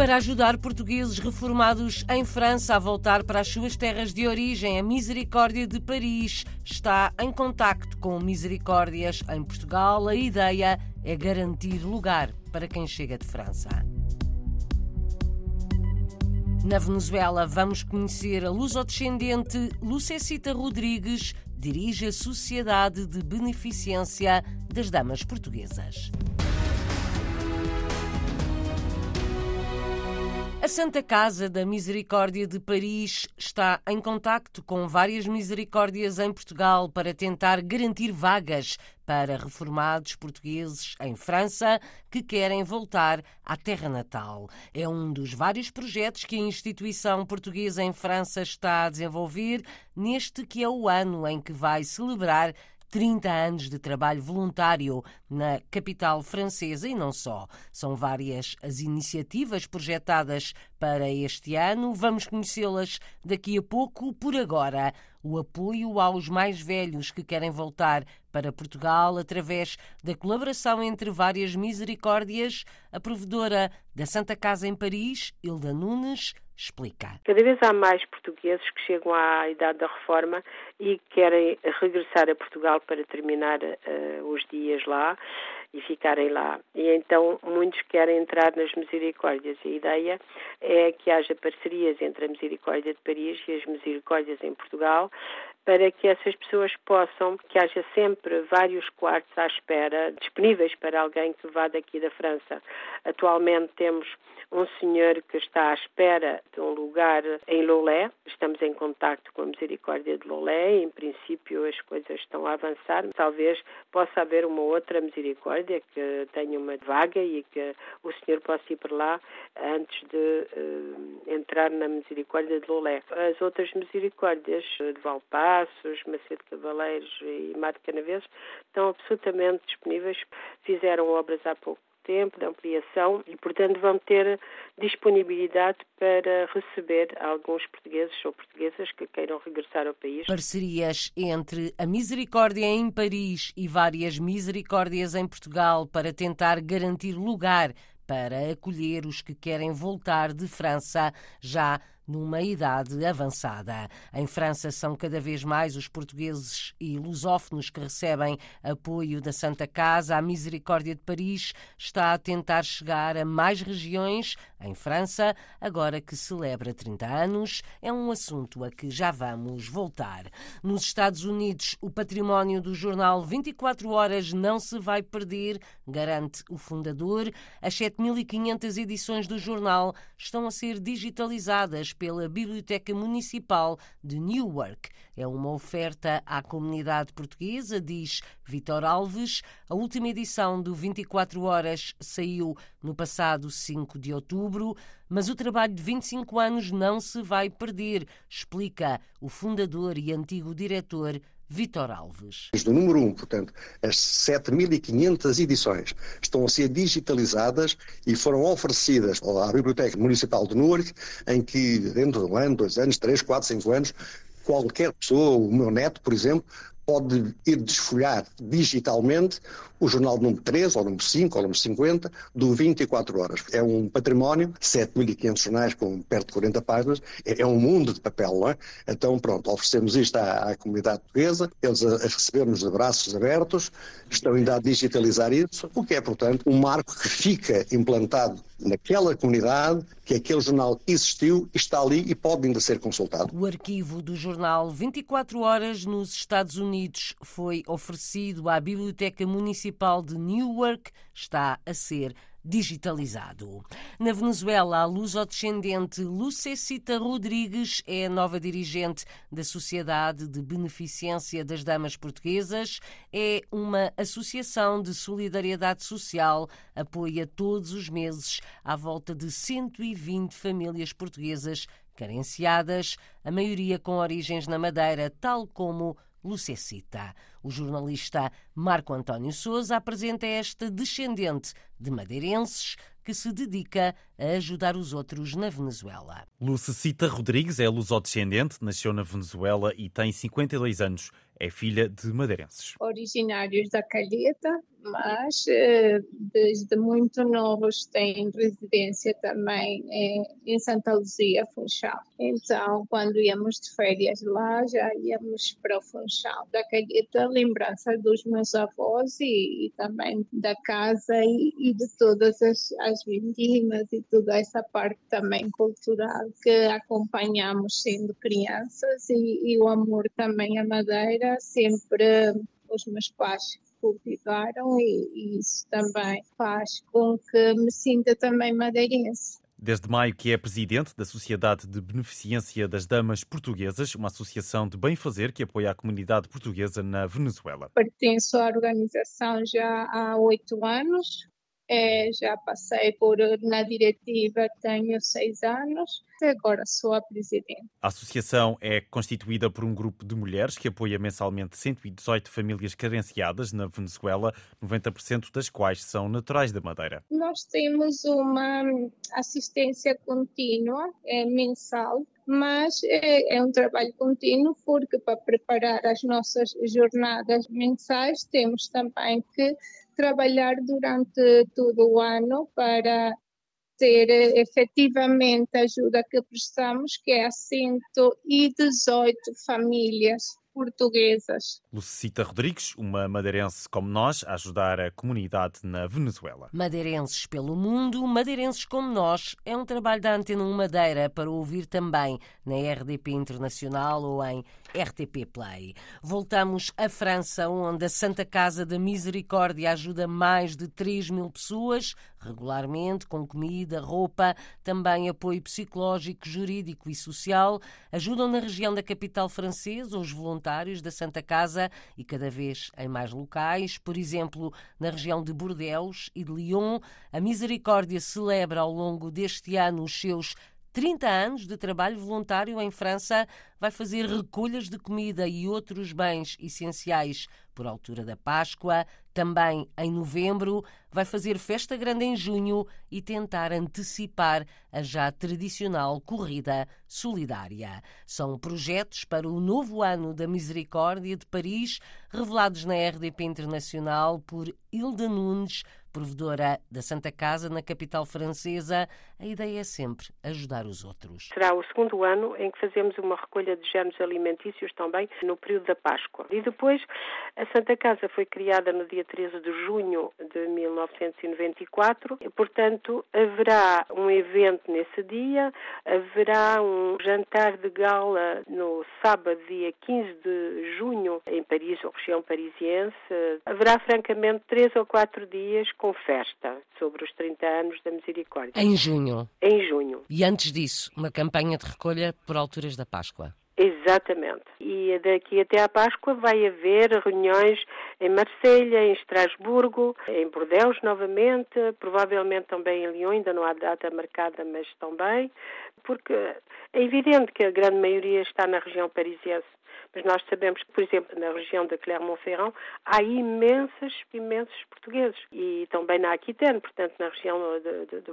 Para ajudar portugueses reformados em França a voltar para as suas terras de origem, a Misericórdia de Paris está em contacto com Misericórdias em Portugal. A ideia é garantir lugar para quem chega de França. Na Venezuela, vamos conhecer a lusodescendente Lucecita Rodrigues, dirige a Sociedade de Beneficência das Damas Portuguesas. Santa Casa da Misericórdia de Paris está em contacto com várias misericórdias em Portugal para tentar garantir vagas para reformados portugueses em França que querem voltar à terra natal. É um dos vários projetos que a instituição portuguesa em França está a desenvolver neste que é o ano em que vai celebrar 30 anos de trabalho voluntário na capital francesa e não só. São várias as iniciativas projetadas para este ano. Vamos conhecê-las daqui a pouco. Por agora, o apoio aos mais velhos que querem voltar para Portugal através da colaboração entre várias misericórdias. A provedora da Santa Casa em Paris, Hilda Nunes, explica. Cada vez há mais portugueses que chegam à idade da reforma e querem regressar a Portugal para terminar uh, os dias lá e ficarem lá. E então muitos querem entrar nas misericórdias. A ideia é que haja parcerias entre a Misericórdia de Paris e as Misericórdias em Portugal para que essas pessoas possam, que haja sempre vários quartos à espera disponíveis para alguém que vá daqui da França. Atualmente temos um senhor que está à espera de um lugar em Lolé. Estamos em contato com a Misericórdia de Lolé. Em princípio, as coisas estão a avançar. Talvez possa haver uma outra Misericórdia que tenha uma vaga e que o senhor possa ir para lá antes de uh, entrar na Misericórdia de Lolé. As outras Misericórdias de Valpassos, Macedo Cavaleiros e Mato Canaveses estão absolutamente disponíveis. Fizeram obras há pouco tempo de ampliação e, portanto, vão ter disponibilidade para receber alguns portugueses ou portuguesas que queiram regressar ao país. Parcerias entre a Misericórdia em Paris e várias Misericórdias em Portugal para tentar garantir lugar para acolher os que querem voltar de França já numa idade avançada. Em França são cada vez mais os portugueses e lusófonos que recebem apoio da Santa Casa. A Misericórdia de Paris está a tentar chegar a mais regiões em França, agora que celebra 30 anos. É um assunto a que já vamos voltar. Nos Estados Unidos, o património do jornal 24 Horas não se vai perder, garante o fundador. As 7.500 edições do jornal estão a ser digitalizadas pela Biblioteca Municipal de Newark. É uma oferta à comunidade portuguesa, diz Vitor Alves. A última edição do 24 Horas saiu no passado 5 de outubro, mas o trabalho de 25 anos não se vai perder, explica o fundador e antigo diretor Vitor Alves. Do número 1, um, portanto, as 7.500 edições estão a ser digitalizadas e foram oferecidas à Biblioteca Municipal de Newark, em que dentro de um ano, dois anos, três, quatro, cinco anos, qualquer pessoa, o meu neto, por exemplo, pode ir desfolhar digitalmente o jornal número 3, ou número 5, ou número 50, do 24 horas. É um património, 7.500 jornais com perto de 40 páginas, é, é, um mundo de papel, não é? Então, pronto, oferecemos isto à, à comunidade portuguesa, eles a, a receber-nos de braços abertos, estão ainda a digitalizar isso, o que é, portanto, um marco que fica implantado naquela comunidade, que aquele jornal existiu, está ali e pode ainda ser consultado. O arquivo do jornal 24 Horas nos Estados Unidos foi oferecido à Biblioteca Municipal de Newark está a ser digitalizado. Na Venezuela, a luso-descendente Lucecita Rodrigues é a nova dirigente da Sociedade de Beneficência das Damas Portuguesas. É uma associação de solidariedade social, apoia todos os meses à volta de 120 famílias portuguesas carenciadas, a maioria com origens na Madeira, tal como Lucecita. O jornalista Marco António Souza apresenta esta descendente de madeirenses que se dedica a ajudar os outros na Venezuela. Lucecita Rodrigues é lusodescendente, nasceu na Venezuela e tem 52 anos. É filha de madeirenses. Originários da Calheta, mas eh, desde muito novos têm residência também em Santa Luzia, Funchal. Então, quando íamos de férias lá, já íamos para o Funchal. Da Calheta, lembrança dos meus avós e, e também da casa e, e de todas as, as vindimas e toda essa parte também cultural que acompanhamos sendo crianças e, e o amor também à madeira, sempre os meus pais cultivaram e, e isso também faz com que me sinta também madeirense. Desde maio que é presidente da Sociedade de Beneficência das Damas Portuguesas, uma associação de bem-fazer que apoia a comunidade portuguesa na Venezuela. Pertenço à organização já há oito anos, é, já passei por na diretiva, tenho seis anos, agora sou a presidente. A associação é constituída por um grupo de mulheres que apoia mensalmente 118 famílias carenciadas na Venezuela, 90% das quais são naturais da Madeira. Nós temos uma assistência contínua, é, mensal, mas é, é, um trabalho contínuo porque para preparar as nossas jornadas mensais temos também que trabalhar durante todo o ano para ter eh, efetivamente a ajuda que prestamos, que é a 118 famílias portuguesas. Lucita Rodrigues, uma madeirense como nós, a ajudar a comunidade na Venezuela. Madeirenses pelo mundo, madeirenses como nós, é um trabalho da Antena 1 Madeira para ouvir também na RDP Internacional ou em RTP Play. Voltamos à França, onde a Santa Casa da Misericórdia ajuda mais de 3 mil pessoas regularmente, com comida, roupa, também apoio psicológico, jurídico e social. Ajudam na região da capital francesa os voluntários da Santa Casa e cada vez em mais locais, por exemplo, na região de Bordeaux e de Lyon. A Misericórdia celebra ao longo deste ano os seus 30 anos de trabalho voluntário em França, vai fazer recolhas de comida e outros bens essenciais por altura da Páscoa, também em novembro, vai fazer festa grande em junho e tentar antecipar a já tradicional corrida solidária. São projetos para o novo ano da Misericórdia de Paris, revelados na RDP Internacional por Hilda Nunes, provedora da Santa Casa na capital francesa, a ideia é sempre ajudar os outros. Será o segundo ano em que fazemos uma recolha de géneros alimentícios também no período da Páscoa. E depois a Santa Casa foi criada no dia 13 de junho de 1994, e, portanto haverá um evento nesse dia, haverá um jantar de gala no sábado, dia 15 de junho, em Paris, ou região parisiense. Haverá francamente três ou quatro dias com festa sobre os 30 anos da Misericórdia. Em junho. Em junho. E antes disso, uma campanha de recolha por alturas da Páscoa. Exatamente. E daqui até à Páscoa vai haver reuniões em Marselha, em Estrasburgo, em Bordeaux novamente, provavelmente também em Lyon, ainda não há data marcada, mas também, porque é evidente que a grande maioria está na região parisiense mas nós sabemos que, por exemplo, na região de Clermont-Ferrand há imensos, imensos portugueses. E também na Aquitaine, portanto, na região de, de, de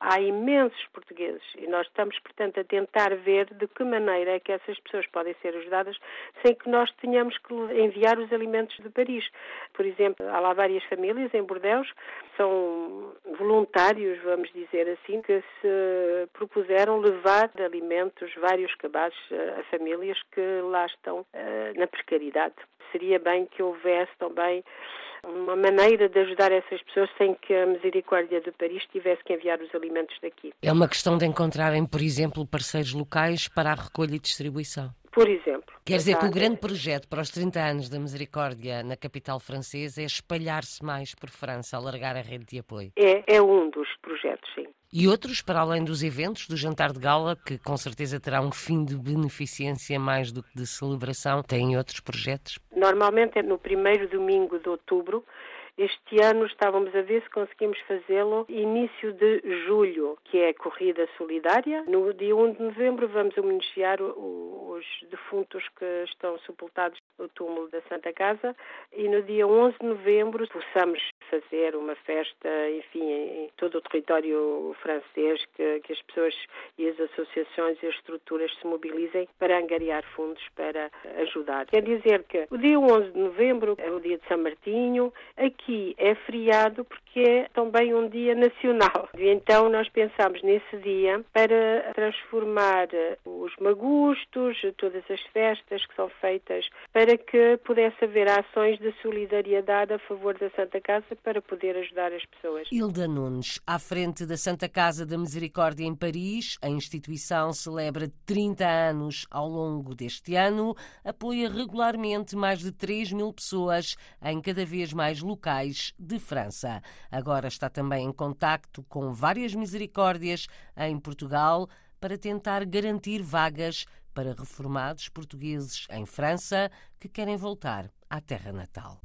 há imensos portugueses. E nós estamos, portanto, a tentar ver de que maneira é que essas pessoas podem ser ajudadas sem que nós tenhamos que enviar os alimentos de Paris. Por exemplo, há lá várias famílias em Bordeaux, são voluntários, vamos dizer assim, que se propuseram levar alimentos, vários cabazes a famílias que lá estão uh, na precariedade. Seria bem que houvesse também uma maneira de ajudar essas pessoas sem que a Misericórdia de Paris tivesse que enviar os alimentos daqui. É uma questão de encontrarem, por exemplo, parceiros locais para a recolha e distribuição. Por exemplo. Quer dizer que o grande projeto para os 30 anos da Misericórdia na capital francesa é espalhar-se mais por França, alargar a rede de apoio. É, é um dos projetos, sim. E outros, para além dos eventos, do jantar de gala, que com certeza terá um fim de beneficência mais do que de celebração, têm outros projetos? Normalmente é no primeiro domingo de outubro. Este ano estávamos a ver se conseguimos fazê-lo início de julho, que é a corrida solidária. No dia 1 de novembro vamos homenagear os defuntos que estão sepultados no túmulo da Santa Casa e no dia 11 de novembro possamos fazer uma festa, enfim, em todo o território francês, que, que as pessoas e as associações e as estruturas se mobilizem para angariar fundos para ajudar. Quer dizer que o dia 11 de novembro é o dia de São Martinho, aqui é feriado porque é também um dia nacional. E então nós pensamos nesse dia para transformar os magustos, todas as festas que são feitas, para que pudesse haver ações de solidariedade a favor da Santa Casa para poder ajudar as pessoas. Hilda Nunes, à frente da Santa Casa da Misericórdia em Paris, a instituição celebra 30 anos ao longo deste ano, apoia regularmente mais de 3 mil pessoas em cada vez mais locais de França. Agora está também em contacto com várias misericórdias em Portugal para tentar garantir vagas para reformados portugueses em França que querem voltar à terra natal.